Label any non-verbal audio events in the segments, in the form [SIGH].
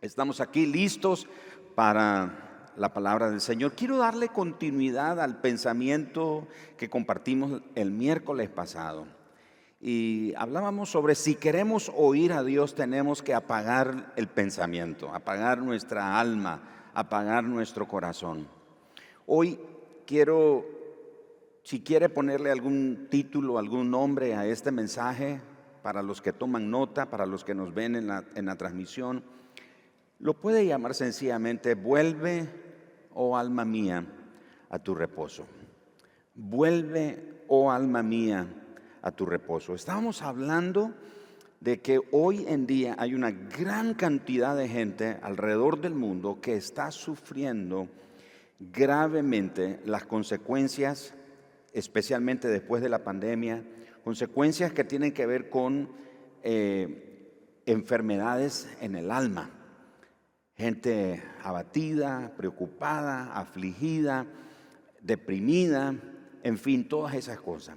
Estamos aquí listos para la palabra del Señor. Quiero darle continuidad al pensamiento que compartimos el miércoles pasado. Y hablábamos sobre si queremos oír a Dios tenemos que apagar el pensamiento, apagar nuestra alma, apagar nuestro corazón. Hoy quiero, si quiere ponerle algún título, algún nombre a este mensaje, para los que toman nota, para los que nos ven en la, en la transmisión, lo puede llamar sencillamente, vuelve, oh alma mía, a tu reposo. Vuelve, oh alma mía, a tu reposo. Estábamos hablando de que hoy en día hay una gran cantidad de gente alrededor del mundo que está sufriendo gravemente las consecuencias, especialmente después de la pandemia, consecuencias que tienen que ver con eh, enfermedades en el alma gente abatida, preocupada, afligida, deprimida, en fin, todas esas cosas.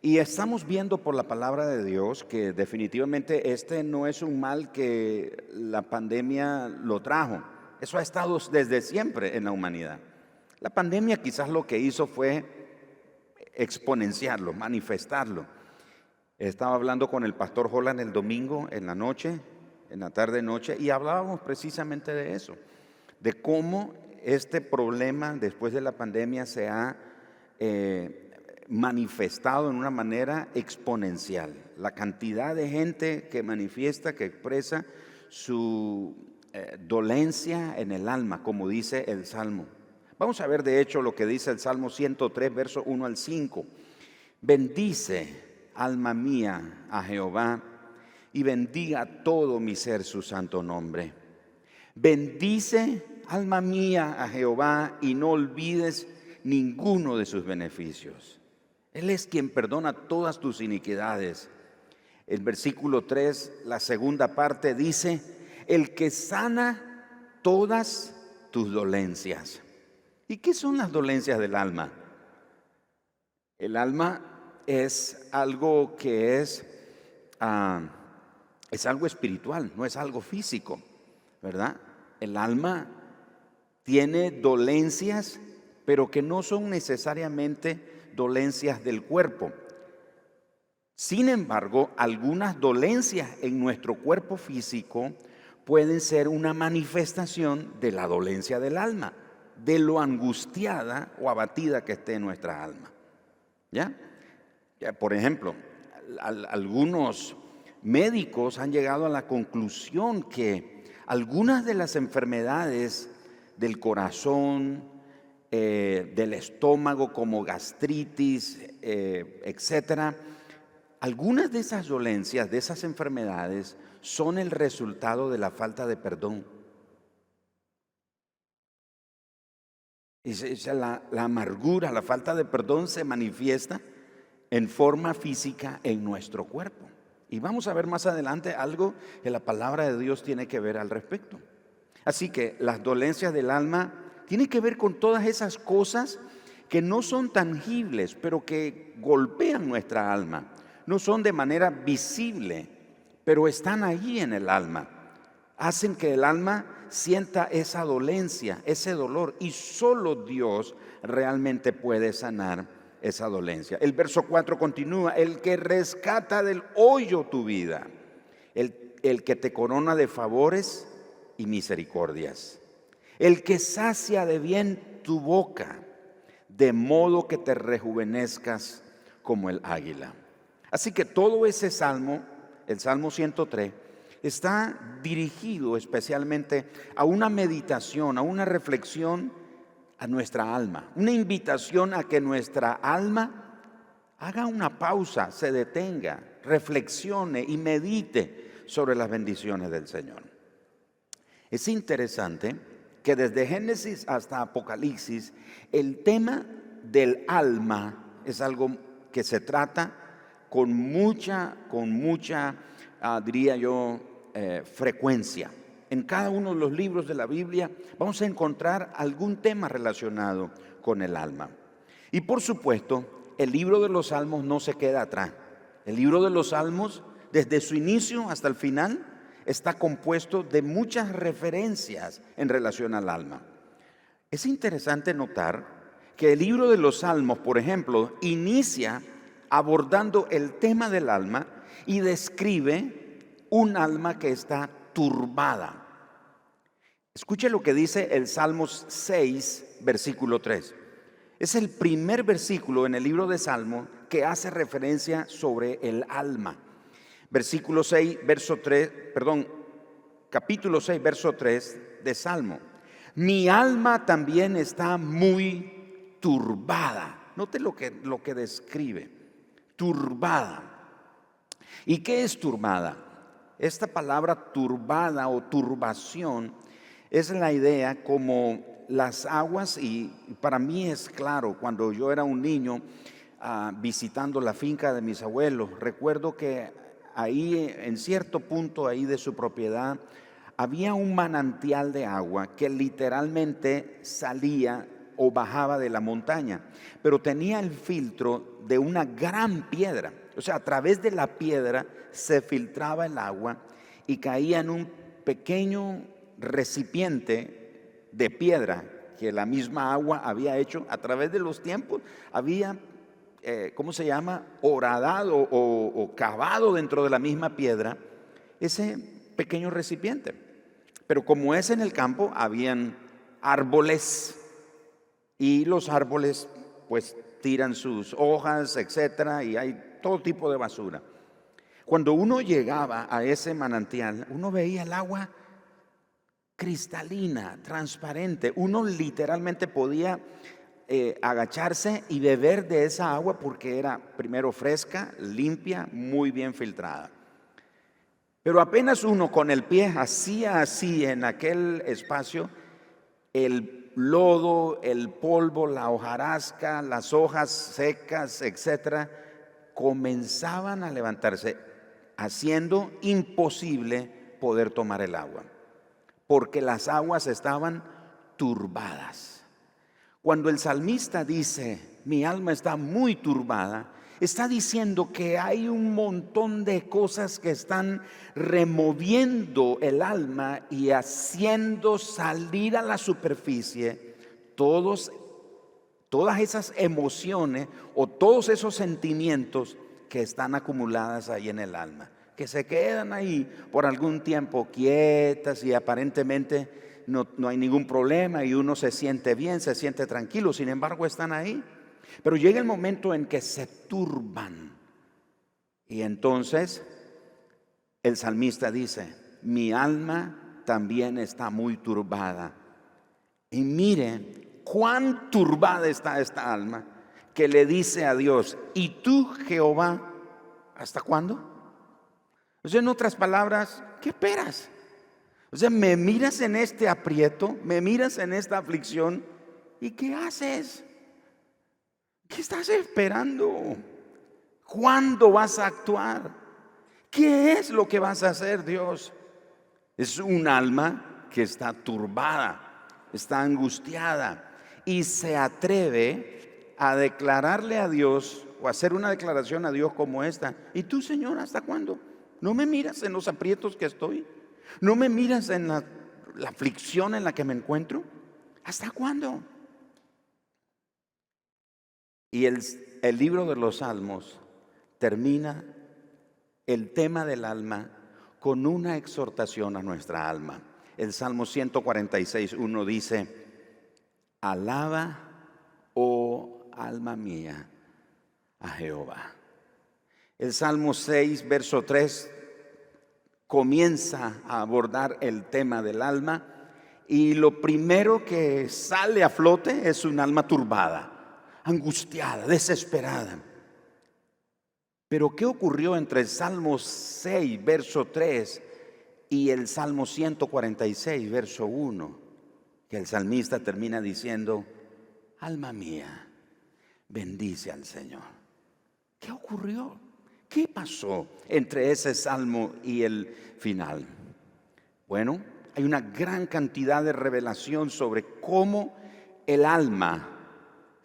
Y estamos viendo por la palabra de Dios que definitivamente este no es un mal que la pandemia lo trajo. Eso ha estado desde siempre en la humanidad. La pandemia quizás lo que hizo fue exponenciarlo, manifestarlo. Estaba hablando con el pastor Holland el domingo en la noche en la tarde-noche y hablábamos precisamente de eso, de cómo este problema después de la pandemia se ha eh, manifestado en una manera exponencial. La cantidad de gente que manifiesta, que expresa su eh, dolencia en el alma, como dice el Salmo. Vamos a ver de hecho lo que dice el Salmo 103, verso 1 al 5. Bendice, alma mía, a Jehová y bendiga todo mi ser su santo nombre. Bendice, alma mía, a Jehová y no olvides ninguno de sus beneficios. Él es quien perdona todas tus iniquidades. El versículo 3, la segunda parte dice, el que sana todas tus dolencias. ¿Y qué son las dolencias del alma? El alma es algo que es... Ah, es algo espiritual, no es algo físico, ¿verdad? El alma tiene dolencias, pero que no son necesariamente dolencias del cuerpo. Sin embargo, algunas dolencias en nuestro cuerpo físico pueden ser una manifestación de la dolencia del alma, de lo angustiada o abatida que esté nuestra alma. ¿Ya? Por ejemplo, algunos médicos han llegado a la conclusión que algunas de las enfermedades del corazón, eh, del estómago como gastritis, eh, etcétera, algunas de esas dolencias, de esas enfermedades, son el resultado de la falta de perdón. La amargura, la falta de perdón se manifiesta en forma física en nuestro cuerpo. Y vamos a ver más adelante algo que la palabra de Dios tiene que ver al respecto. Así que las dolencias del alma tienen que ver con todas esas cosas que no son tangibles, pero que golpean nuestra alma. No son de manera visible, pero están allí en el alma. Hacen que el alma sienta esa dolencia, ese dolor, y solo Dios realmente puede sanar esa dolencia. El verso 4 continúa, el que rescata del hoyo tu vida, el, el que te corona de favores y misericordias, el que sacia de bien tu boca, de modo que te rejuvenezcas como el águila. Así que todo ese salmo, el Salmo 103, está dirigido especialmente a una meditación, a una reflexión a nuestra alma, una invitación a que nuestra alma haga una pausa, se detenga, reflexione y medite sobre las bendiciones del Señor. Es interesante que desde Génesis hasta Apocalipsis el tema del alma es algo que se trata con mucha, con mucha, ah, diría yo, eh, frecuencia en cada uno de los libros de la Biblia vamos a encontrar algún tema relacionado con el alma. Y por supuesto, el libro de los salmos no se queda atrás. El libro de los salmos, desde su inicio hasta el final, está compuesto de muchas referencias en relación al alma. Es interesante notar que el libro de los Salmos, por ejemplo, inicia abordando el tema del alma y describe un alma que está turbada. Escuche lo que dice el Salmos 6, versículo 3. Es el primer versículo en el libro de Salmo que hace referencia sobre el alma. Versículo 6, verso 3, perdón, capítulo 6, verso 3 de Salmo. Mi alma también está muy turbada. Note lo que, lo que describe. Turbada. ¿Y qué es turbada? Esta palabra turbada o turbación es la idea como las aguas, y para mí es claro, cuando yo era un niño ah, visitando la finca de mis abuelos, recuerdo que ahí, en cierto punto ahí de su propiedad, había un manantial de agua que literalmente salía o bajaba de la montaña, pero tenía el filtro de una gran piedra. O sea, a través de la piedra se filtraba el agua y caía en un pequeño recipiente de piedra que la misma agua había hecho a través de los tiempos, había, eh, ¿cómo se llama?, horadado o, o cavado dentro de la misma piedra ese pequeño recipiente. Pero como es en el campo, habían árboles y los árboles pues tiran sus hojas, etcétera, y hay todo tipo de basura. Cuando uno llegaba a ese manantial, uno veía el agua cristalina, transparente. Uno literalmente podía eh, agacharse y beber de esa agua porque era primero fresca, limpia, muy bien filtrada. Pero apenas uno con el pie hacía así en aquel espacio, el lodo, el polvo, la hojarasca, las hojas secas, etcétera, comenzaban a levantarse, haciendo imposible poder tomar el agua porque las aguas estaban turbadas. Cuando el salmista dice, mi alma está muy turbada, está diciendo que hay un montón de cosas que están removiendo el alma y haciendo salir a la superficie todos, todas esas emociones o todos esos sentimientos que están acumuladas ahí en el alma que se quedan ahí por algún tiempo quietas y aparentemente no, hay ningún problema y uno se siente bien, se siente tranquilo, sin embargo están ahí. Pero llega el momento en que se turban y entonces el salmista dice, mi alma también está muy turbada. Y mire cuán turbada está esta alma que le dice a Dios, ¿y tú Jehová, hasta cuándo? O sea, en otras palabras, ¿qué esperas? O sea, me miras en este aprieto, me miras en esta aflicción, ¿y qué haces? ¿Qué estás esperando? ¿Cuándo vas a actuar? ¿Qué es lo que vas a hacer, Dios? Es un alma que está turbada, está angustiada y se atreve a declararle a Dios o hacer una declaración a Dios como esta. ¿Y tú, Señor, hasta cuándo? ¿No me miras en los aprietos que estoy? ¿No me miras en la, aflicción en la que me encuentro? ¿Hasta cuándo? Y el, el libro de los Salmos termina el tema del alma con una exhortación a nuestra alma. El Salmo 146, uno dice, alaba, oh alma mía, a Jehová. El Salmo 6, verso 3 comienza a abordar el tema del alma y lo primero que sale a flote es un alma turbada, angustiada, desesperada. Pero ¿qué ocurrió entre el Salmo 6, verso 3 y el Salmo 146, verso 1? Que el salmista termina diciendo, alma mía, bendice al Señor. ¿Qué ocurrió? ¿Qué pasó entre ese salmo y el final? Bueno, hay una gran cantidad de revelación sobre cómo el alma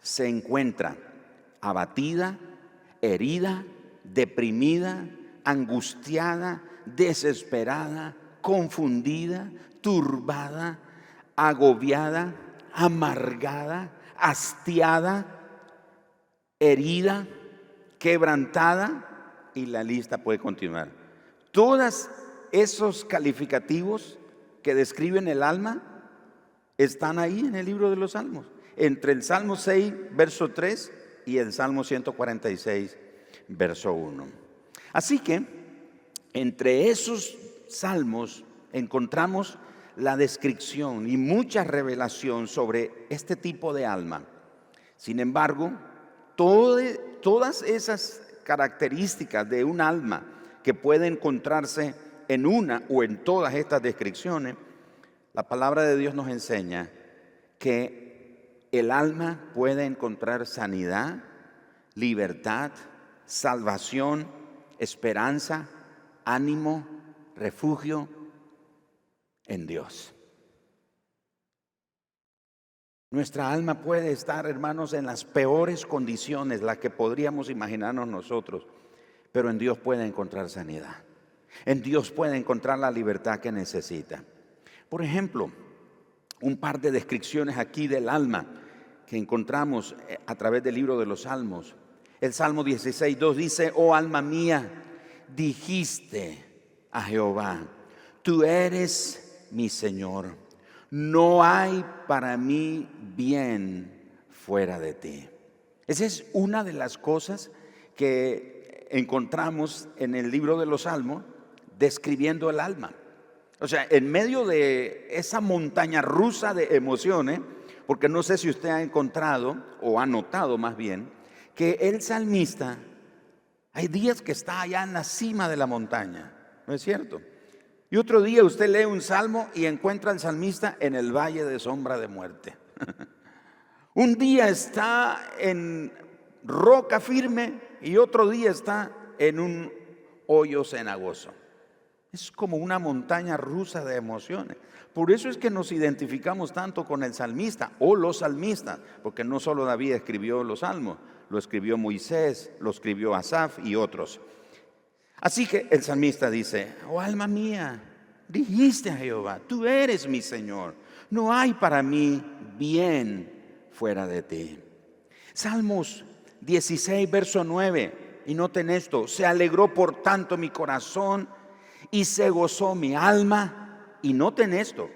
se encuentra abatida, herida, deprimida, angustiada, desesperada, confundida, turbada, agobiada, amargada, hastiada, herida, quebrantada y la lista puede continuar. Todos esos calificativos que describen el alma están ahí en el libro de los Salmos, entre el Salmo 6, verso 3 y el Salmo 146, verso 1. Así que entre esos salmos encontramos la descripción y mucha revelación sobre este tipo de alma. Sin embargo, todas esas características de un alma que puede encontrarse en una o en todas estas descripciones, la palabra de Dios nos enseña que el alma puede encontrar sanidad, libertad, salvación, esperanza, ánimo, refugio en Dios. Nuestra alma puede estar, hermanos, en las peores condiciones, las que podríamos imaginarnos nosotros, pero en Dios puede encontrar sanidad. En Dios puede encontrar la libertad que necesita. Por ejemplo, un par de descripciones aquí del alma que encontramos eh, a través del libro de los Salmos. El Salmo 16, 2 dice, oh alma mía, dijiste a Jehová, tú eres mi Señor no hay para mí bien fuera de ti. Esa es una de las cosas que encontramos en el libro de los Salmos describiendo el alma. O sea, en medio de esa montaña rusa de emociones, porque no sé si usted ha encontrado o ha notado más bien, que el salmista, hay días que está allá en la cima de la montaña, ¿no es cierto? Y otro día usted lee un salmo y encuentra al salmista en el valle de sombra de muerte. [LAUGHS] un día está en roca firme y otro día está en un hoyo cenagoso. Es como una montaña rusa de emociones. Por eso es que nos identificamos tanto con el salmista o los salmistas, porque no solo David escribió los salmos, lo escribió Moisés, lo escribió Asaf y otros. Así que el salmista dice, oh alma mía, dijiste a Jehová, tú eres mi Señor, no hay para mí bien fuera de ti. Salmos 16, verso 9, y noten esto, se alegró por tanto mi corazón y se gozó mi alma, y noten esto,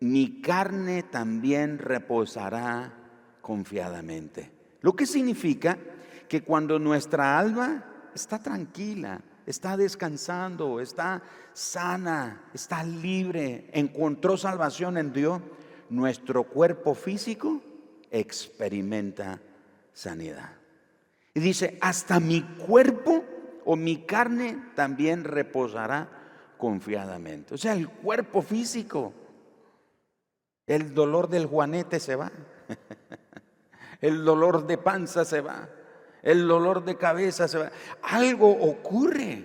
mi carne también reposará confiadamente. Lo que significa que cuando nuestra alma está tranquila, está descansando, está sana, está libre, encontró salvación en Dios, nuestro cuerpo físico experimenta sanidad. Y dice, hasta mi cuerpo o mi carne también reposará confiadamente. O sea, el cuerpo físico, el dolor del juanete se va, [LAUGHS] el dolor de panza se va el dolor de cabeza se va. Algo ocurre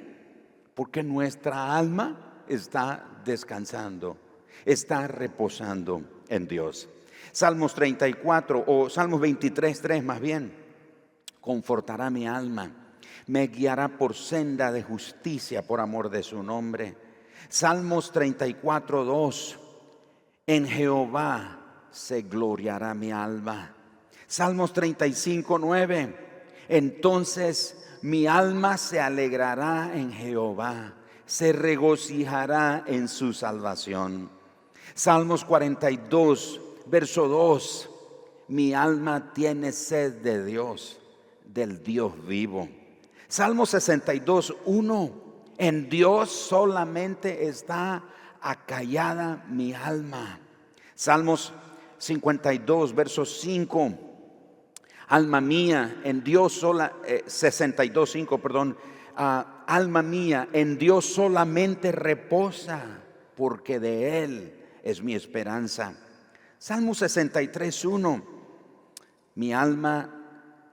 porque nuestra alma está descansando, está reposando en Dios. Salmos 34 o Salmos 23, 3 más bien, confortará mi alma, me guiará por senda de justicia por amor de su nombre. Salmos 34, 2, en Jehová se gloriará mi alma. Salmos 35, 9 entonces mi alma se alegrará en Jehová, se regocijará en su salvación. Salmos 42, verso 2. Mi alma tiene sed de Dios, del Dios vivo. Salmo 62, 1. En Dios solamente está acallada mi alma. Salmos 52, verso 5. Alma mía, en Dios sola, 62.5, eh, perdón. Ah, alma mía, en Dios solamente reposa, porque de Él es mi esperanza. Salmo 63.1. Mi alma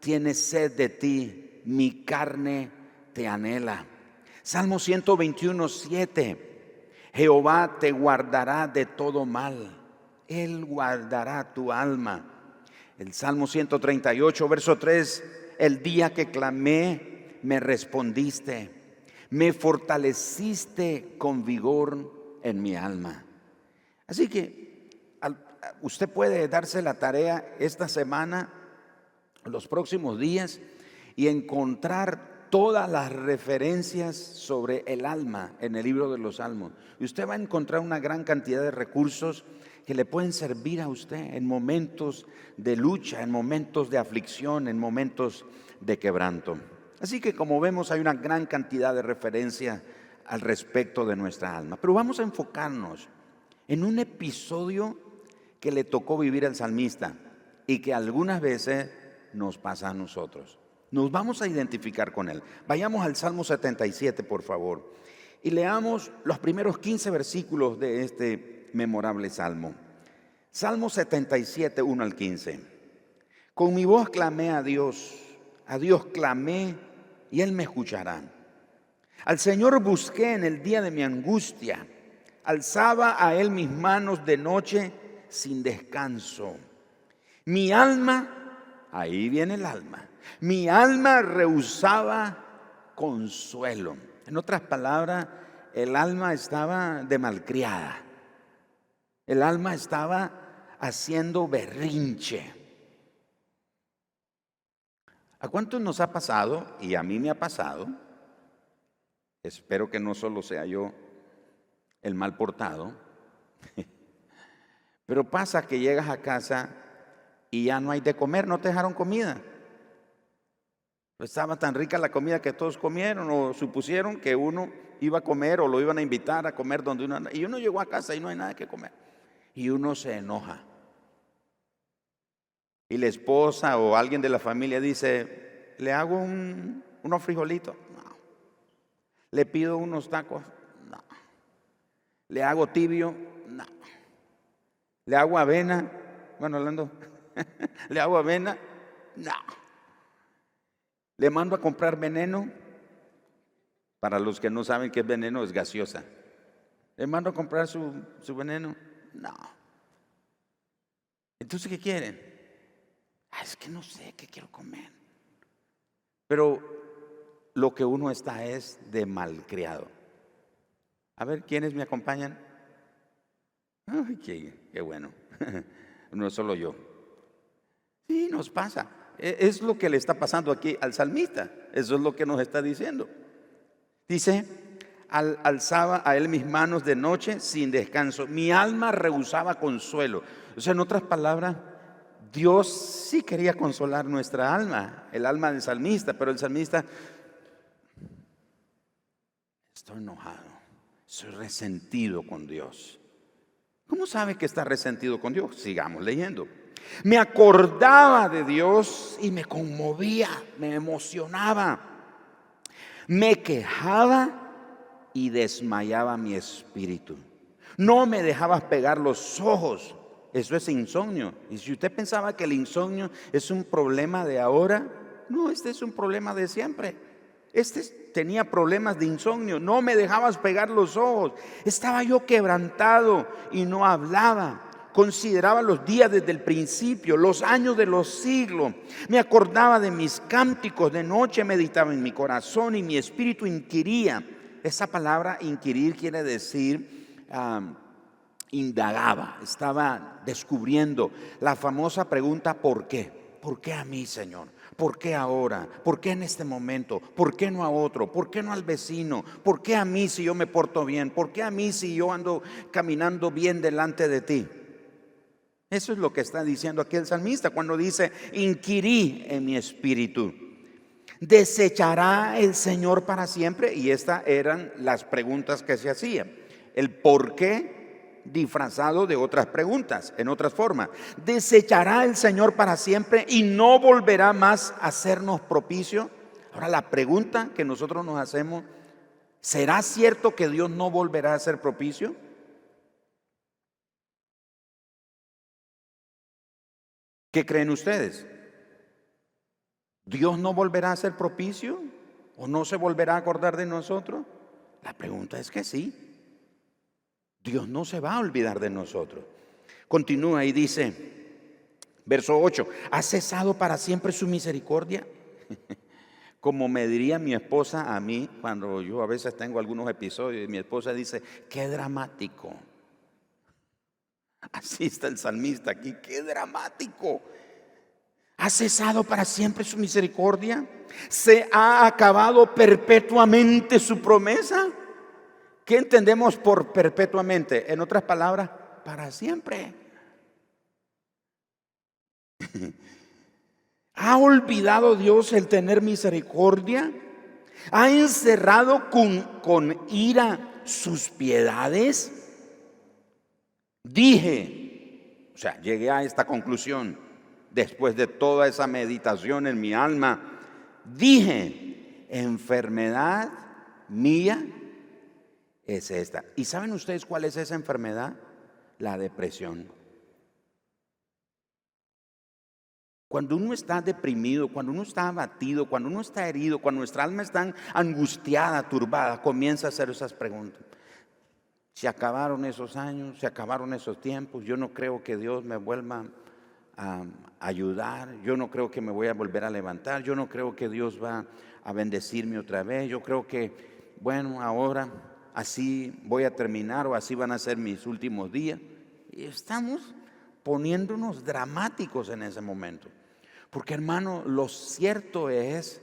tiene sed de ti, mi carne te anhela. Salmo 121.7. Jehová te guardará de todo mal. Él guardará tu alma. El Salmo 138, verso 3, el día que clamé, me respondiste, me fortaleciste con vigor en mi alma. Así que usted puede darse la tarea esta semana, los próximos días, y encontrar todas las referencias sobre el alma en el libro de los Salmos. Y usted va a encontrar una gran cantidad de recursos que le pueden servir a usted en momentos de lucha, en momentos de aflicción, en momentos de quebranto. Así que como vemos hay una gran cantidad de referencias al respecto de nuestra alma. Pero vamos a enfocarnos en un episodio que le tocó vivir al salmista y que algunas veces nos pasa a nosotros. Nos vamos a identificar con él. Vayamos al Salmo 77, por favor, y leamos los primeros 15 versículos de este memorable salmo. Salmo 77, 1 al 15. Con mi voz clamé a Dios, a Dios clamé y Él me escuchará. Al Señor busqué en el día de mi angustia, alzaba a Él mis manos de noche sin descanso. Mi alma, ahí viene el alma, mi alma rehusaba consuelo. En otras palabras, el alma estaba de malcriada. El alma estaba haciendo berrinche. ¿A cuántos nos ha pasado? Y a mí me ha pasado. Espero que no solo sea yo el mal portado. [LAUGHS] Pero pasa que llegas a casa y ya no hay de comer, no te dejaron comida. Estaba tan rica la comida que todos comieron o supusieron que uno iba a comer o lo iban a invitar a comer donde uno... Y uno llegó a casa y no hay nada que comer. Y uno se enoja. Y la esposa o alguien de la familia dice, ¿le hago un, unos frijolitos? No. ¿Le pido unos tacos? No. ¿Le hago tibio? No. ¿Le hago avena? Bueno, hablando, [LAUGHS] ¿le hago avena? No. Le mando a comprar veneno. Para los que no saben qué es veneno, es gaseosa. Le mando a comprar su, su veneno. No. Entonces, ¿qué quieren? Ah, es que no sé qué quiero comer. Pero lo que uno está es de malcriado. A ver, ¿quiénes me acompañan? Ay, qué, qué bueno. [LAUGHS] no solo yo. Sí, nos pasa. E, es lo que le está pasando aquí al salmista. Eso es lo que nos está diciendo. Dice, al, alzaba a él mis manos de noche sin descanso. Mi alma rehusaba consuelo. O sea, en otras palabras, Dios sí quería consolar nuestra alma, el alma del salmista, pero el salmista, estoy enojado, soy resentido con Dios. ¿Cómo sabe que está resentido con Dios? Sigamos leyendo. Me acordaba de Dios y me conmovía, me emocionaba. Me quejaba y desmayaba mi espíritu. No me dejabas pegar los ojos. Eso es insomnio. Y si usted pensaba que el insomnio es un problema de ahora, no, este es un problema de siempre. Este tenía problemas de insomnio. No me dejabas pegar los ojos. Estaba yo quebrantado y no hablaba consideraba los días desde el principio, los años de los siglos. Me acordaba de mis cánticos, de noche meditaba en mi corazón y mi espíritu inquiría. Esa palabra inquirir quiere decir indagaba, estaba descubriendo la famosa pregunta ¿por qué? ¿Por qué a mí, Señor? ¿Por qué ahora? ¿Por qué en este momento? ¿Por qué no a otro? ¿Por qué no al vecino? ¿Por qué a mí si yo me porto bien? ¿Por qué a mí si yo ando caminando bien delante de ti? Eso es lo que está diciendo aquí el salmista cuando dice, inquirí en mi espíritu. ¿Desechará el Señor para siempre? Y estas eran las preguntas que se hacían. El por qué disfrazado de otras preguntas, en otras formas. ¿Desechará el Señor para siempre y no volverá más a hacernos propicio? Ahora la pregunta que nosotros nos hacemos, ¿será cierto que Dios no volverá a ser propicio? ¿Qué creen ustedes? ¿Dios no volverá a ser propicio? ¿O no se volverá a acordar de nosotros? La pregunta es que sí. Dios no se va a olvidar de nosotros. Continúa y dice, verso 8, ¿ha cesado para siempre su misericordia? [LAUGHS] como me diría mi esposa a mí, cuando yo a veces tengo algunos episodios y mi esposa dice, qué dramático. Así está el salmista aquí, qué dramático. ¿Ha cesado para siempre su misericordia? ¿Se ha acabado perpetuamente su promesa? ¿Qué entendemos por perpetuamente? En otras palabras, para siempre. [LAUGHS] ¿Ha olvidado Dios el tener misericordia? ¿Ha encerrado con, con ira sus piedades? Dije, o sea, llegué a esta conclusión después de toda esa meditación en mi alma. Dije, enfermedad mía es esta. ¿Y saben ustedes cuál es esa enfermedad? La depresión. Cuando uno está deprimido, cuando uno está abatido, cuando uno está herido, cuando nuestra alma está angustiada, turbada, comienza a hacer esas preguntas. Se acabaron esos años, se acabaron esos tiempos, yo no creo que Dios me vuelva a ayudar, yo no creo que me voy a volver a levantar, yo no creo que Dios va a bendecirme otra vez, yo creo que, bueno, ahora así voy a terminar o así van a ser mis últimos días. Y estamos poniéndonos dramáticos en ese momento. Porque hermano, lo cierto es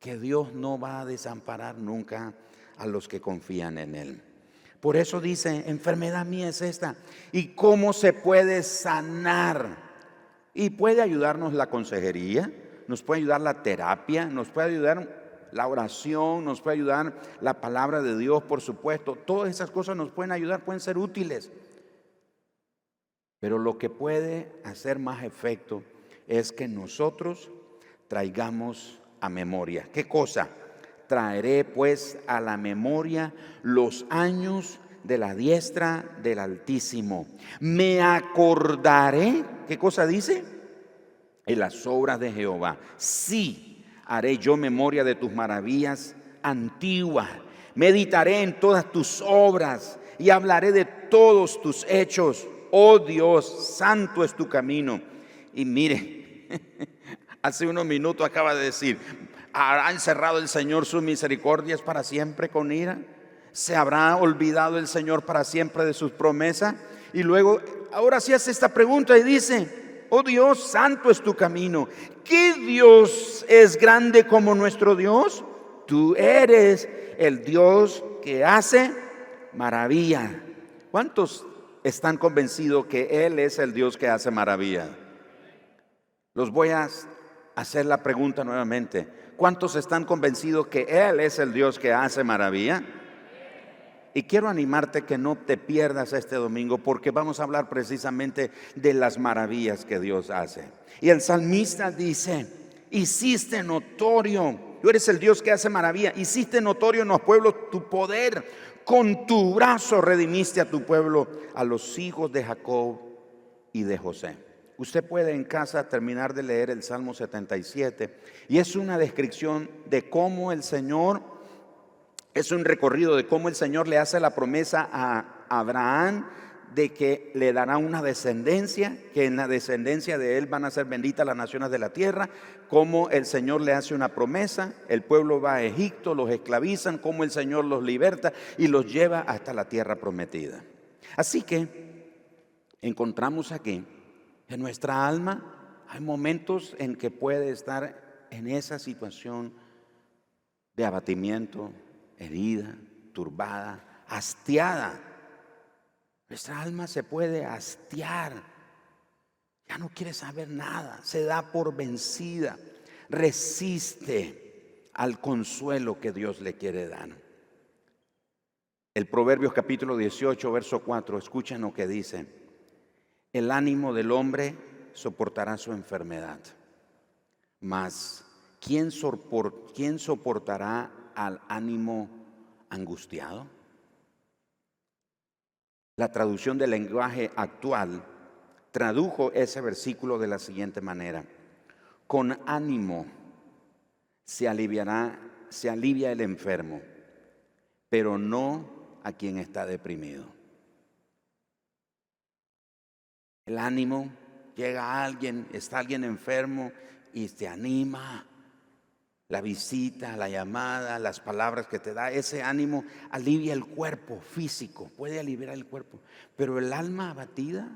que Dios no va a desamparar nunca a los que confían en Él. Por eso dice, enfermedad mía es esta. ¿Y cómo se puede sanar? Y puede ayudarnos la consejería, nos puede ayudar la terapia, nos puede ayudar la oración, nos puede ayudar la palabra de Dios, por supuesto. Todas esas cosas nos pueden ayudar, pueden ser útiles. Pero lo que puede hacer más efecto es que nosotros traigamos a memoria. ¿Qué cosa? Traeré pues a la memoria los años de la diestra del Altísimo. Me acordaré, ¿qué cosa dice? En las obras de Jehová. Sí haré yo memoria de tus maravillas antiguas. Meditaré en todas tus obras y hablaré de todos tus hechos. Oh Dios, santo es tu camino. Y mire, [LAUGHS] hace unos minutos acaba de decir, ¿hará encerrado el Señor sus misericordias para siempre con ira? ¿Se habrá olvidado el Señor para siempre de sus promesas? Y luego, ahora sí hace esta pregunta y dice, oh Dios, santo es tu camino. ¿Qué Dios es grande como nuestro Dios? Tú eres el Dios que hace maravilla. ¿Cuántos están convencidos que Él es el Dios que hace maravilla? Los voy a hacer la pregunta nuevamente. ¿Cuántos están convencidos que Él es el Dios que hace maravilla? Y quiero animarte que no te pierdas este domingo porque vamos a hablar precisamente de las maravillas que Dios hace. Y el salmista dice, hiciste notorio, tú eres el Dios que hace maravilla, hiciste notorio en los pueblos tu poder, con tu brazo redimiste a tu pueblo, a los hijos de Jacob y de José. Usted puede en casa terminar de leer el Salmo 77 y es una descripción de cómo el Señor es un recorrido de cómo el Señor le hace la promesa a Abraham de que le dará una descendencia, que en la descendencia de él van a ser benditas las naciones de la tierra, cómo el Señor le hace una promesa, el pueblo va a Egipto, los esclavizan, cómo el Señor los liberta y los lleva hasta la tierra prometida. Así que encontramos aquí en nuestra alma hay momentos en que puede estar en esa situación de abatimiento, herida, turbada, hastiada. Nuestra alma se puede hastiar. Ya no quiere saber nada, se da por vencida, resiste al consuelo que Dios le quiere dar. El Proverbios capítulo 18, verso 4, escuchen lo que dice. El ánimo del hombre soportará su enfermedad, mas ¿quién, soportará al ánimo angustiado? La traducción del lenguaje actual tradujo ese versículo de la siguiente manera. Con ánimo se aliviará, se alivia el enfermo, pero no a quien está deprimido. El ánimo llega alguien, está alguien enfermo y te anima La visita, la llamada, las palabras que te da, ese ánimo alivia el cuerpo físico, puede aliviar el cuerpo. Pero el alma abatida,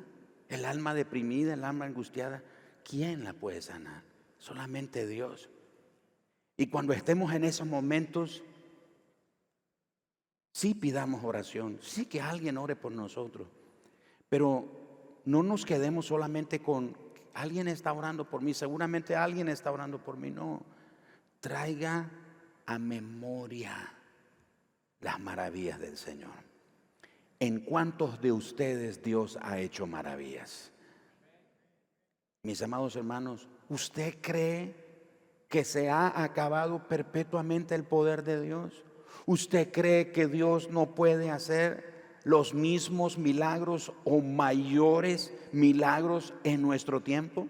el alma deprimida, el alma angustiada, ¿quién la puede sanar? Solamente Dios. Y cuando estemos en esos momentos, sí pidamos oración, sí que alguien ore por nosotros, pero no nos quedemos solamente con alguien está orando por mí, seguramente alguien está orando por mí, no. Traiga a memoria las maravillas del Señor. ¿En cuántos de ustedes Dios ha hecho maravillas? Mis amados hermanos, ¿usted cree que se ha acabado perpetuamente el poder de Dios? ¿Usted cree que Dios no puede hacer los mismos milagros o mayores milagros en nuestro tiempo?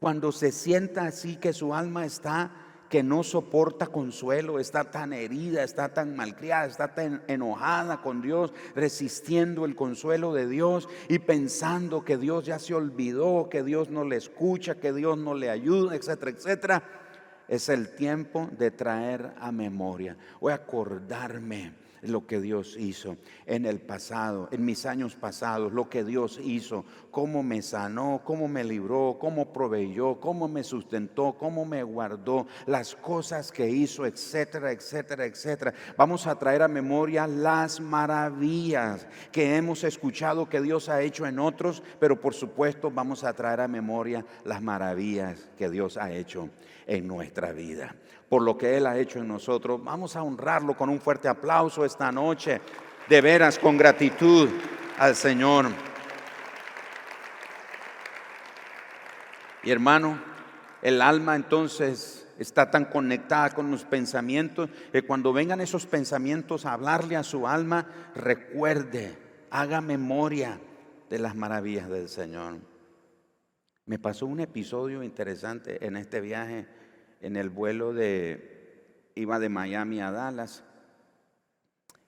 Cuando se sienta así que su alma está que no soporta consuelo, está tan herida, está tan malcriada, está tan enojada con Dios, resistiendo el consuelo de Dios y pensando que Dios ya se olvidó, que Dios no le escucha, que Dios no le ayuda, etcétera, etcétera es el tiempo de traer a memoria o acordarme lo que Dios hizo en el pasado, en mis años pasados, lo que Dios hizo, cómo me sanó, cómo me libró, cómo proveyó, cómo me sustentó, cómo me guardó, las cosas que hizo, etcétera, etcétera, etcétera. Vamos a traer a memoria las maravillas que hemos escuchado que Dios ha hecho en otros, pero por supuesto vamos a traer a memoria las maravillas que Dios ha hecho en nuestra vida por lo que Él ha hecho en nosotros. Vamos a honrarlo con un fuerte aplauso esta noche, de veras, con gratitud al Señor. Y hermano, el alma entonces está tan conectada con los pensamientos que cuando vengan esos pensamientos a hablarle a su alma, recuerde, haga memoria de las maravillas del Señor. Me pasó un episodio interesante en este viaje en el vuelo de, iba de Miami a Dallas.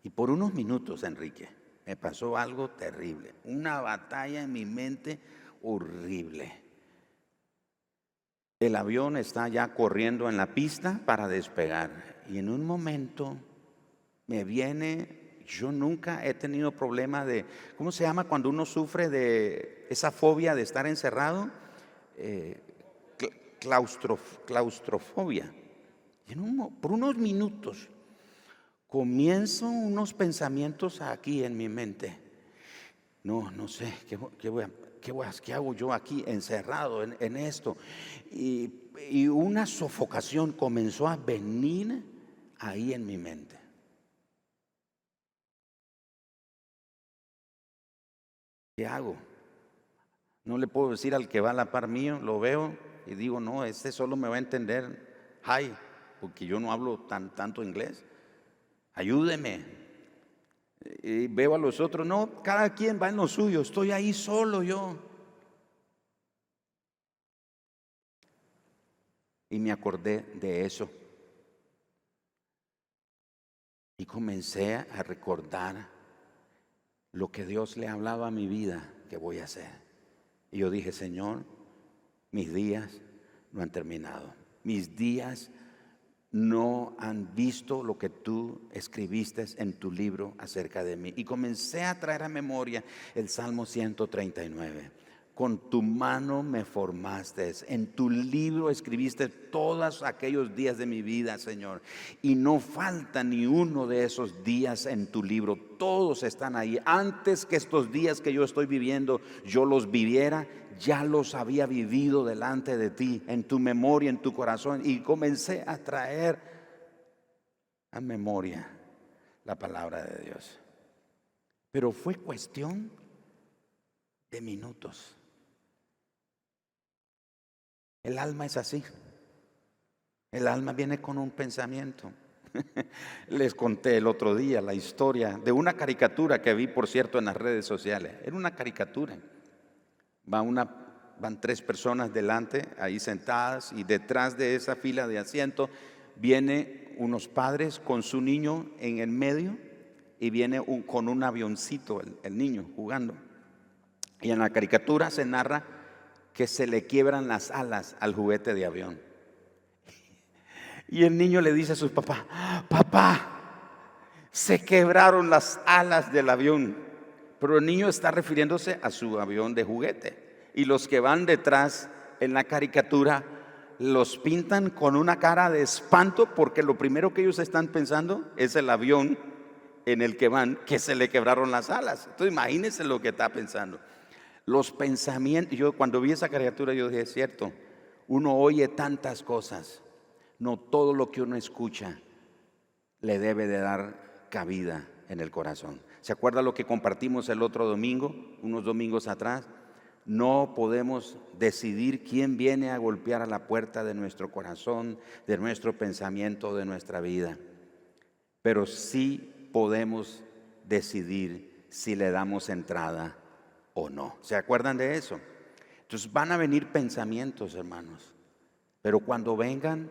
Y por unos minutos, Enrique, me pasó algo terrible, una batalla en mi mente horrible. El avión está ya corriendo en la pista para despegar y en un momento me viene, yo nunca he tenido problema de, ¿cómo se llama cuando uno sufre de esa fobia de estar encerrado? Eh, claustrofobia. Y por unos minutos comienzo unos pensamientos aquí en mi mente. No, no sé, ¿qué, voy a, qué, hago yo aquí encerrado en, esto? Y, y una sofocación comenzó a venir ahí en mi mente. ¿Qué hago? No le puedo decir al que va a la par mío, lo veo, y digo, no, este solo me va a entender, hi, porque yo no hablo tan, tanto inglés. Ayúdeme. Y veo a los otros, no, cada quien va en lo suyo, estoy ahí solo yo. Y me acordé de eso. Y comencé a recordar lo que Dios le hablaba a mi vida que voy a hacer. Y yo dije, Señor, mis días no han terminado. Mis días no han visto lo que tú escribiste en tu libro acerca de mí. Y comencé a traer a memoria el Salmo 139 con tu mano me formaste, en tu libro escribiste todos aquellos días de mi vida, Señor. Y no falta ni uno de esos días en tu libro, todos están ahí. Antes que estos días que yo estoy viviendo, yo los viviera, ya los había vivido delante de ti, en tu memoria, en tu corazón. Y comencé a traer a memoria la palabra de Dios. Pero fue cuestión de minutos. El alma es así. El alma viene con un pensamiento. [LAUGHS] Les conté el otro día la historia de una caricatura que vi, por cierto, en las redes sociales. Era una caricatura. Van tres personas delante, ahí sentadas, y detrás de esa fila de asientos viene unos padres con su niño en el medio y viene con un avioncito el niño jugando. Y en la caricatura se narra que se le quiebran las alas al juguete de avión. Y el niño le dice a su papá, papá, se quebraron las alas del avión. Pero el niño está refiriéndose a su avión de juguete. Y los que van detrás en la caricatura los pintan con una cara de espanto porque lo primero que ellos están pensando es el avión en el que van que se le quebraron las alas. Entonces imagínense lo que está pensando. Los pensamientos, yo cuando vi esa caricatura yo dije, es cierto, uno oye tantas cosas, no todo lo que uno escucha le debe de dar cabida en el corazón. ¿Se acuerda lo que compartimos el otro domingo, unos domingos atrás? No podemos decidir quién viene a golpear a la puerta de nuestro corazón, de nuestro pensamiento, de nuestra vida. Pero sí podemos decidir si le damos entrada o no. ¿Se acuerdan de eso? Entonces van a venir pensamientos, hermanos. Pero cuando vengan,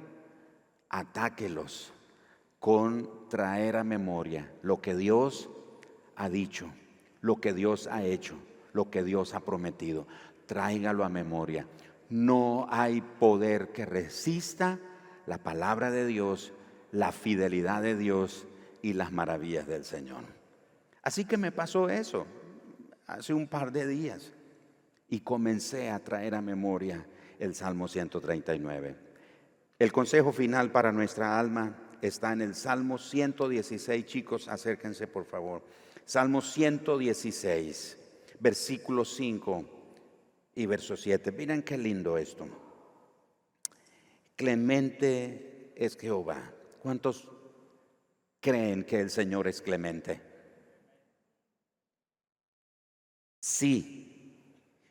atáquelos con traer a memoria lo que Dios ha dicho, lo que Dios ha hecho lo que Dios ha prometido. Tráigalo a memoria. No hay poder que resista la palabra de Dios, la fidelidad de Dios y las maravillas del Señor. Así que me pasó eso hace un par de días y comencé a traer a memoria el Salmo 139. El consejo final para nuestra alma está en el Salmo 116. Chicos, acérquense por favor. Salmo 116 versículo 5 y verso 7. Miren qué lindo esto. Clemente es Jehová. ¿Cuántos creen que el Señor es clemente? Sí,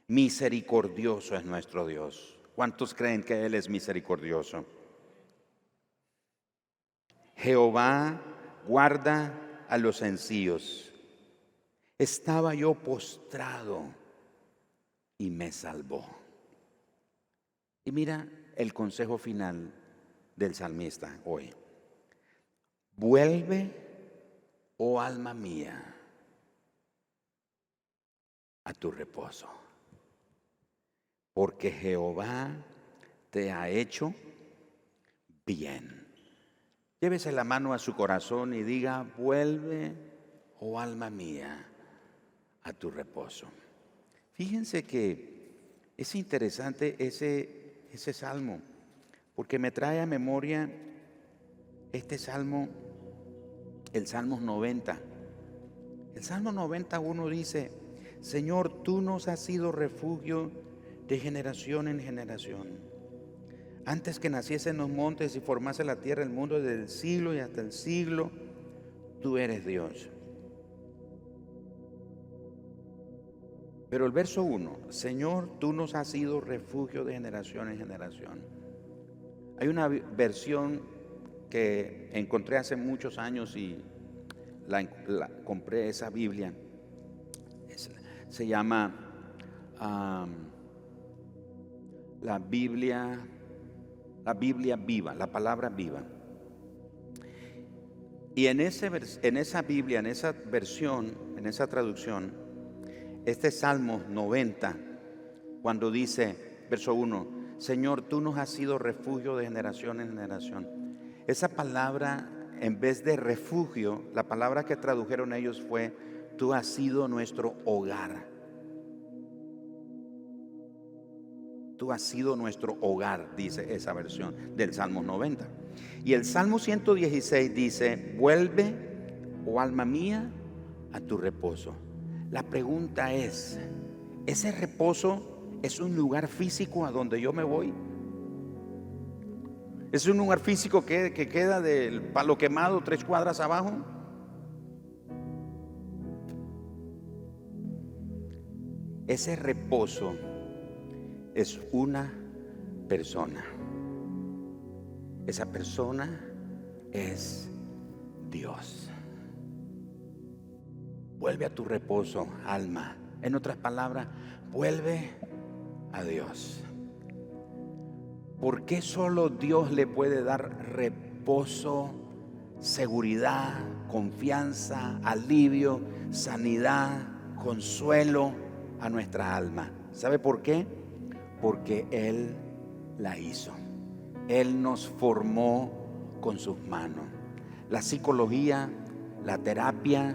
misericordioso es nuestro Dios. ¿Cuántos creen que Él es misericordioso? Jehová guarda a los sencillos estaba yo postrado y me salvó. Y mira el consejo final del salmista hoy. Vuelve, oh alma mía, a tu reposo, porque Jehová te ha hecho bien. Llévese la mano a su corazón y diga, vuelve, oh alma mía, a tu reposo. Fíjense que es interesante ese, ese salmo, porque me trae a memoria este salmo, el Salmo 90. El Salmo 91 dice, Señor, tú nos has sido refugio de generación en generación. Antes que naciesen los montes y formase la tierra, el mundo desde el siglo y hasta el siglo, tú eres Dios. Pero el verso 1, Señor, tú nos has sido refugio de generación en generación. Hay una versión que encontré hace muchos años y la, compré esa Biblia. Se llama la Biblia, la Biblia viva, la palabra viva. Y en, ese, en esa Biblia, en esa versión, en esa traducción, este Salmo 90, cuando dice, verso 1, Señor, tú nos has sido refugio de generación en generación. Esa palabra, en vez de refugio, la palabra que tradujeron ellos fue, tú has sido nuestro hogar. Tú has sido nuestro hogar, dice esa versión del Salmo 90. Y el Salmo 116 dice, vuelve, oh alma mía, a tu reposo. La pregunta es, ¿ese reposo es un lugar físico a donde yo me voy? ¿Es un lugar físico que, queda del palo quemado tres cuadras abajo? Ese reposo es una persona. Esa persona es Dios. Vuelve a tu reposo, alma. En otras palabras, vuelve a Dios. ¿Por qué solo Dios le puede dar reposo, seguridad, confianza, alivio, sanidad, consuelo a nuestra alma? ¿Sabe por qué? Porque Él la hizo. Él nos formó con sus manos. La psicología, la terapia,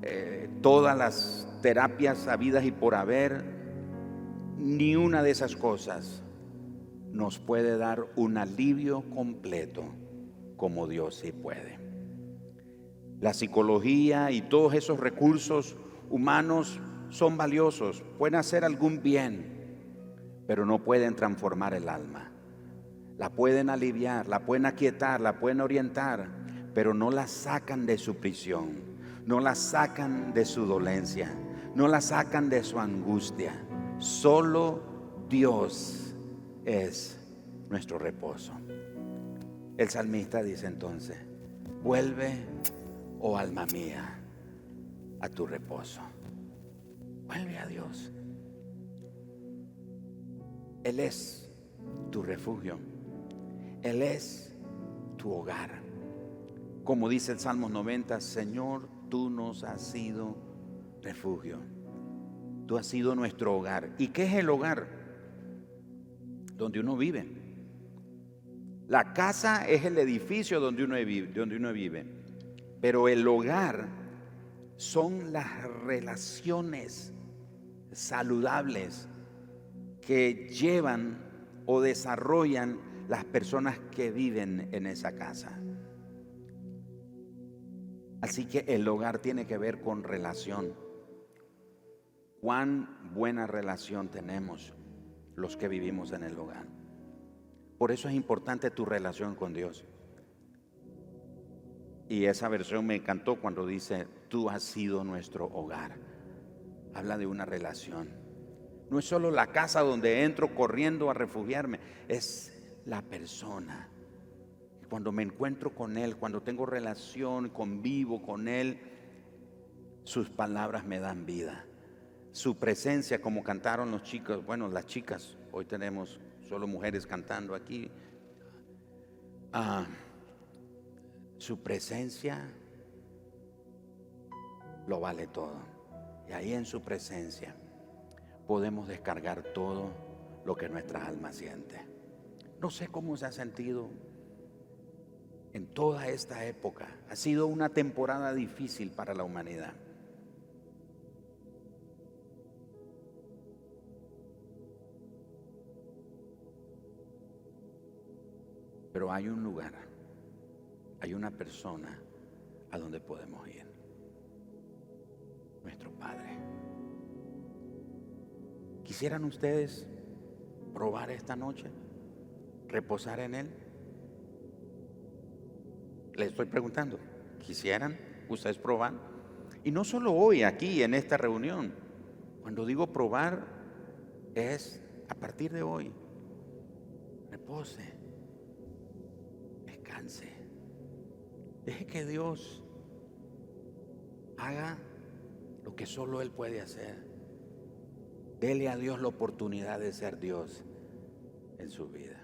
eh, todas las terapias habidas y por haber, ni una de esas cosas nos puede dar un alivio completo como Dios sí puede. La psicología y todos esos recursos humanos son valiosos, pueden hacer algún bien, pero no pueden transformar el alma. La pueden aliviar, la pueden aquietar, la pueden orientar, pero no la sacan de su prisión, no la sacan de su dolencia, no la sacan de su angustia. Solo Dios es nuestro reposo. El salmista dice entonces, vuelve, oh alma mía, a tu reposo. Vuelve a Dios. Él es tu refugio. Él es tu hogar. Como dice el Salmo 90, Señor, tú nos has sido refugio. Tú has sido nuestro hogar. ¿Y qué es el hogar? Donde uno vive. La casa es el edificio donde uno donde uno vive. Pero el hogar son las relaciones saludables que llevan o desarrollan las personas que viven en esa casa. Así que el hogar tiene que ver con relación. Cuán buena relación tenemos los que vivimos en el hogar. Por eso es importante tu relación con Dios. Y esa versión me encantó cuando dice, tú has sido nuestro hogar. Habla de una relación. No es solo la casa donde entro corriendo a refugiarme, es la persona cuando me encuentro con Él, cuando tengo relación, convivo con Él, sus palabras me dan vida. Su presencia, como cantaron los chicos, bueno, las chicas, hoy tenemos solo mujeres cantando aquí. Ah, su presencia lo vale todo. Y ahí en su presencia podemos descargar todo lo que nuestra alma siente. No sé cómo se ha sentido en toda esta época. Ha sido una temporada difícil para la humanidad. Pero hay un lugar, hay una persona a donde podemos ir. Nuestro Padre. ¿Quisieran ustedes probar esta noche? ¿Reposar en Él? Le estoy preguntando, ¿quisieran ustedes probar? Y no solo hoy, aquí, en esta reunión. Cuando digo probar, es a partir de hoy. Repose, descanse. Deje que Dios haga lo que solo Él puede hacer. Dele a Dios la oportunidad de ser Dios en su vida.